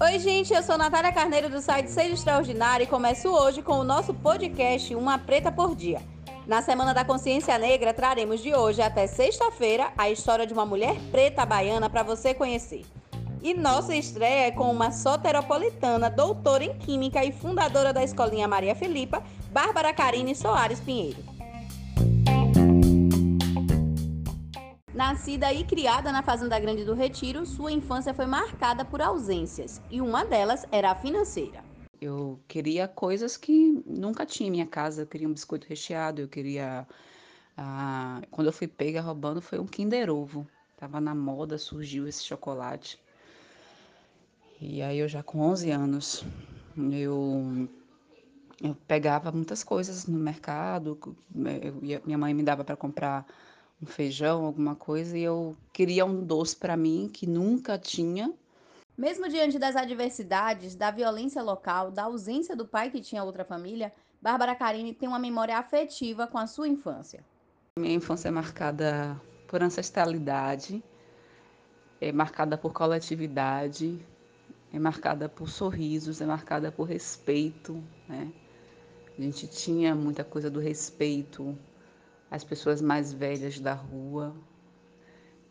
Oi, gente, eu sou Natália Carneiro do site Seja Extraordinário e começo hoje com o nosso podcast Uma Preta por Dia. Na Semana da Consciência Negra, traremos de hoje até sexta-feira a história de uma mulher preta baiana para você conhecer. E nossa estreia é com uma soteropolitana, doutora em Química e fundadora da Escolinha Maria Filipa, Bárbara Carine Soares Pinheiro. Nascida e criada na Fazenda Grande do Retiro, sua infância foi marcada por ausências, e uma delas era a financeira. Eu queria coisas que nunca tinha em minha casa. Eu queria um biscoito recheado, eu queria. Ah, quando eu fui pega roubando, foi um Kinder Ovo. Tava na moda, surgiu esse chocolate. E aí eu já com 11 anos, eu, eu pegava muitas coisas no mercado, eu, minha mãe me dava para comprar um feijão, alguma coisa, e eu queria um doce para mim que nunca tinha. Mesmo diante das adversidades, da violência local, da ausência do pai que tinha outra família, Bárbara Carine tem uma memória afetiva com a sua infância. Minha infância é marcada por ancestralidade, é marcada por coletividade, é marcada por sorrisos, é marcada por respeito, né? A gente tinha muita coisa do respeito, as pessoas mais velhas da rua.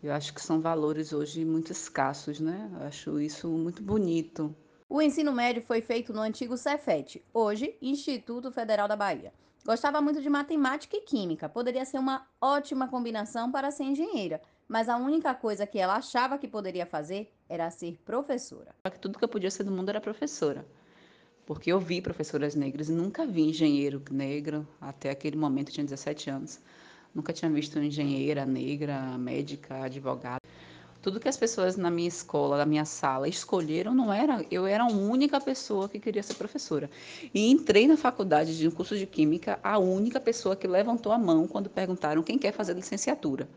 Eu acho que são valores hoje muito escassos, né? Eu acho isso muito bonito. O ensino médio foi feito no antigo Cefet, hoje Instituto Federal da Bahia. Gostava muito de matemática e química, poderia ser uma ótima combinação para ser engenheira, mas a única coisa que ela achava que poderia fazer era ser professora. Tudo que eu podia ser do mundo era professora porque eu vi professoras negras e nunca vi engenheiro negro até aquele momento, eu tinha 17 anos. Nunca tinha visto engenheira negra, médica, advogada. Tudo que as pessoas na minha escola, na minha sala, escolheram não era. Eu era a única pessoa que queria ser professora. E entrei na faculdade de um curso de química, a única pessoa que levantou a mão quando perguntaram quem quer fazer licenciatura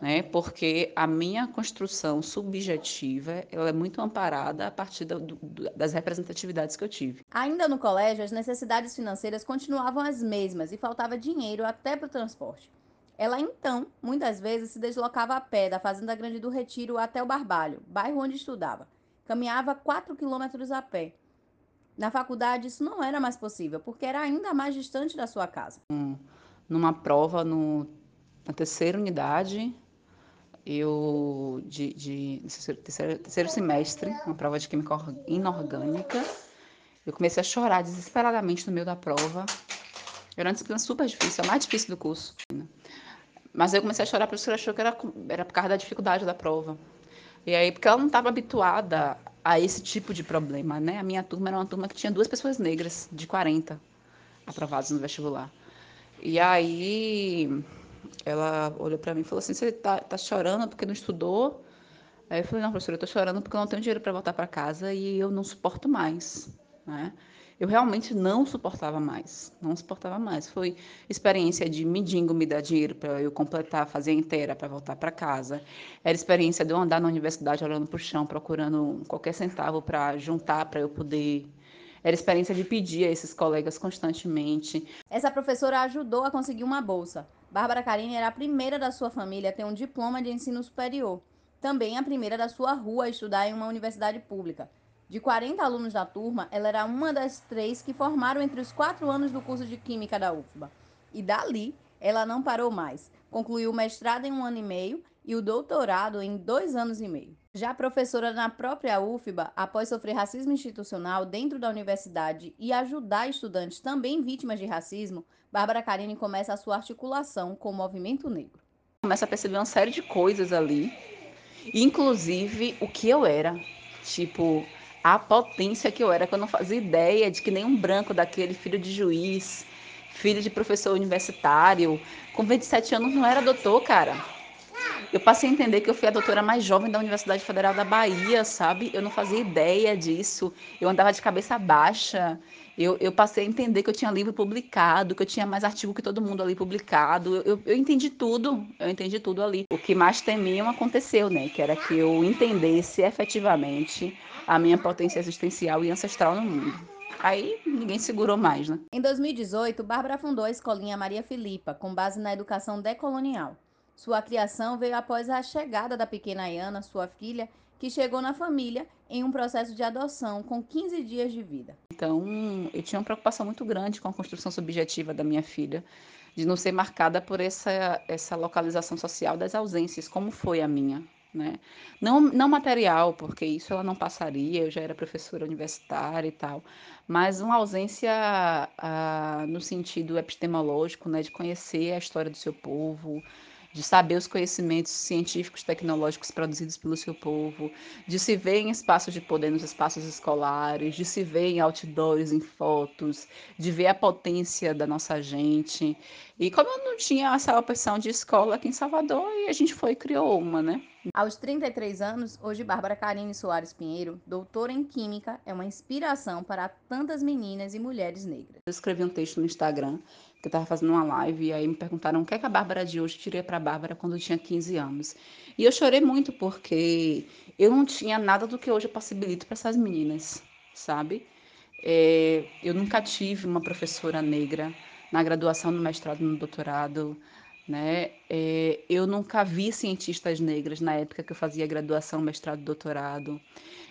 né? Porque a minha construção subjetiva ela é muito amparada a partir do, do, das representatividades que eu tive. Ainda no colégio, as necessidades financeiras continuavam as mesmas e faltava dinheiro até para o transporte. Ela então, muitas vezes, se deslocava a pé da Fazenda Grande do Retiro até o Barbalho, bairro onde estudava. Caminhava 4 quilômetros a pé. Na faculdade, isso não era mais possível, porque era ainda mais distante da sua casa. Um, numa prova no, na terceira unidade, eu de, de terceiro, terceiro, semestre, uma prova de química inorgânica, eu comecei a chorar desesperadamente no meio da prova. Era uma disciplina super difícil, a mais difícil do curso. Mas eu comecei a chorar porque ela achou que era, era por causa da dificuldade da prova. E aí, porque ela não estava habituada a esse tipo de problema, né? A minha turma era uma turma que tinha duas pessoas negras, de 40, aprovadas no vestibular. E aí, ela olhou para mim e falou assim: Você tá, tá chorando porque não estudou? Aí eu falei: Não, professora, eu tô chorando porque eu não tenho dinheiro para voltar para casa e eu não suporto mais, né? Eu realmente não suportava mais, não suportava mais. Foi experiência de mendigo me dar dinheiro para eu completar, fazer inteira para voltar para casa. Era experiência de eu andar na universidade olhando para o chão, procurando qualquer centavo para juntar para eu poder era experiência de pedir a esses colegas constantemente. Essa professora ajudou a conseguir uma bolsa. Bárbara Carine era a primeira da sua família a ter um diploma de ensino superior. Também a primeira da sua rua a estudar em uma universidade pública. De 40 alunos da turma, ela era uma das três que formaram entre os quatro anos do curso de Química da UFBA. E dali, ela não parou mais. Concluiu o mestrado em um ano e meio e o doutorado em dois anos e meio. Já professora na própria UFBA, após sofrer racismo institucional dentro da universidade e ajudar estudantes também vítimas de racismo, Bárbara Carine começa a sua articulação com o movimento negro. Começa a perceber uma série de coisas ali, inclusive o que eu era, tipo a potência que eu era, que eu não fazia ideia de que nenhum branco daquele filho de juiz, filho de professor universitário, com 27 anos não era doutor, cara eu passei a entender que eu fui a doutora mais jovem da Universidade Federal da Bahia, sabe? Eu não fazia ideia disso. Eu andava de cabeça baixa. Eu, eu passei a entender que eu tinha livro publicado, que eu tinha mais artigo que todo mundo ali publicado. Eu, eu entendi tudo. Eu entendi tudo ali. O que mais temiam aconteceu, né? Que era que eu entendesse efetivamente a minha potência existencial e ancestral no mundo. Aí ninguém segurou mais, né? Em 2018, Bárbara fundou a escolinha Maria Filipa, com base na educação decolonial. Sua criação veio após a chegada da pequena Ayana, sua filha, que chegou na família em um processo de adoção com 15 dias de vida. Então, eu tinha uma preocupação muito grande com a construção subjetiva da minha filha, de não ser marcada por essa, essa localização social das ausências, como foi a minha. Né? Não, não material, porque isso ela não passaria, eu já era professora universitária e tal, mas uma ausência ah, no sentido epistemológico, né, de conhecer a história do seu povo, de saber os conhecimentos científicos, tecnológicos produzidos pelo seu povo, de se ver em espaços de poder nos espaços escolares, de se ver em outdoors, em fotos, de ver a potência da nossa gente. E como eu não tinha essa opção de escola aqui em Salvador, a gente foi e criou uma, né? Aos 33 anos, hoje Bárbara Karine Soares Pinheiro, doutora em Química, é uma inspiração para tantas meninas e mulheres negras. Eu escrevi um texto no Instagram, que eu estava fazendo uma live, e aí me perguntaram o que, é que a Bárbara de hoje tirei para a Bárbara quando eu tinha 15 anos. E eu chorei muito porque eu não tinha nada do que hoje eu possibilito para essas meninas, sabe? É, eu nunca tive uma professora negra na graduação, no mestrado, no doutorado. Né? É, eu nunca vi cientistas negras na época que eu fazia graduação, mestrado, doutorado.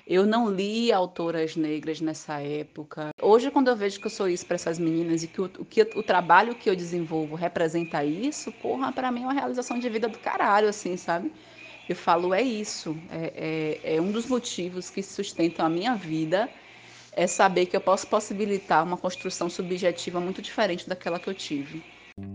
Eu não li autoras negras nessa época. Hoje, quando eu vejo que eu sou isso para essas meninas e que o, que o trabalho que eu desenvolvo representa isso, porra, para mim é uma realização de vida do caralho, assim, sabe? Eu falo, é isso. É, é, é um dos motivos que sustentam a minha vida é saber que eu posso possibilitar uma construção subjetiva muito diferente daquela que eu tive.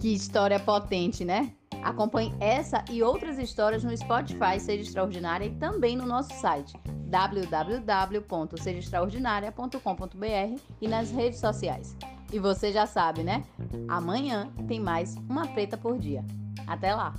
Que história potente, né? Acompanhe essa e outras histórias no Spotify Seja Extraordinária e também no nosso site www.sejaextraordinaria.com.br e nas redes sociais. E você já sabe, né? Amanhã tem mais uma preta por dia. Até lá!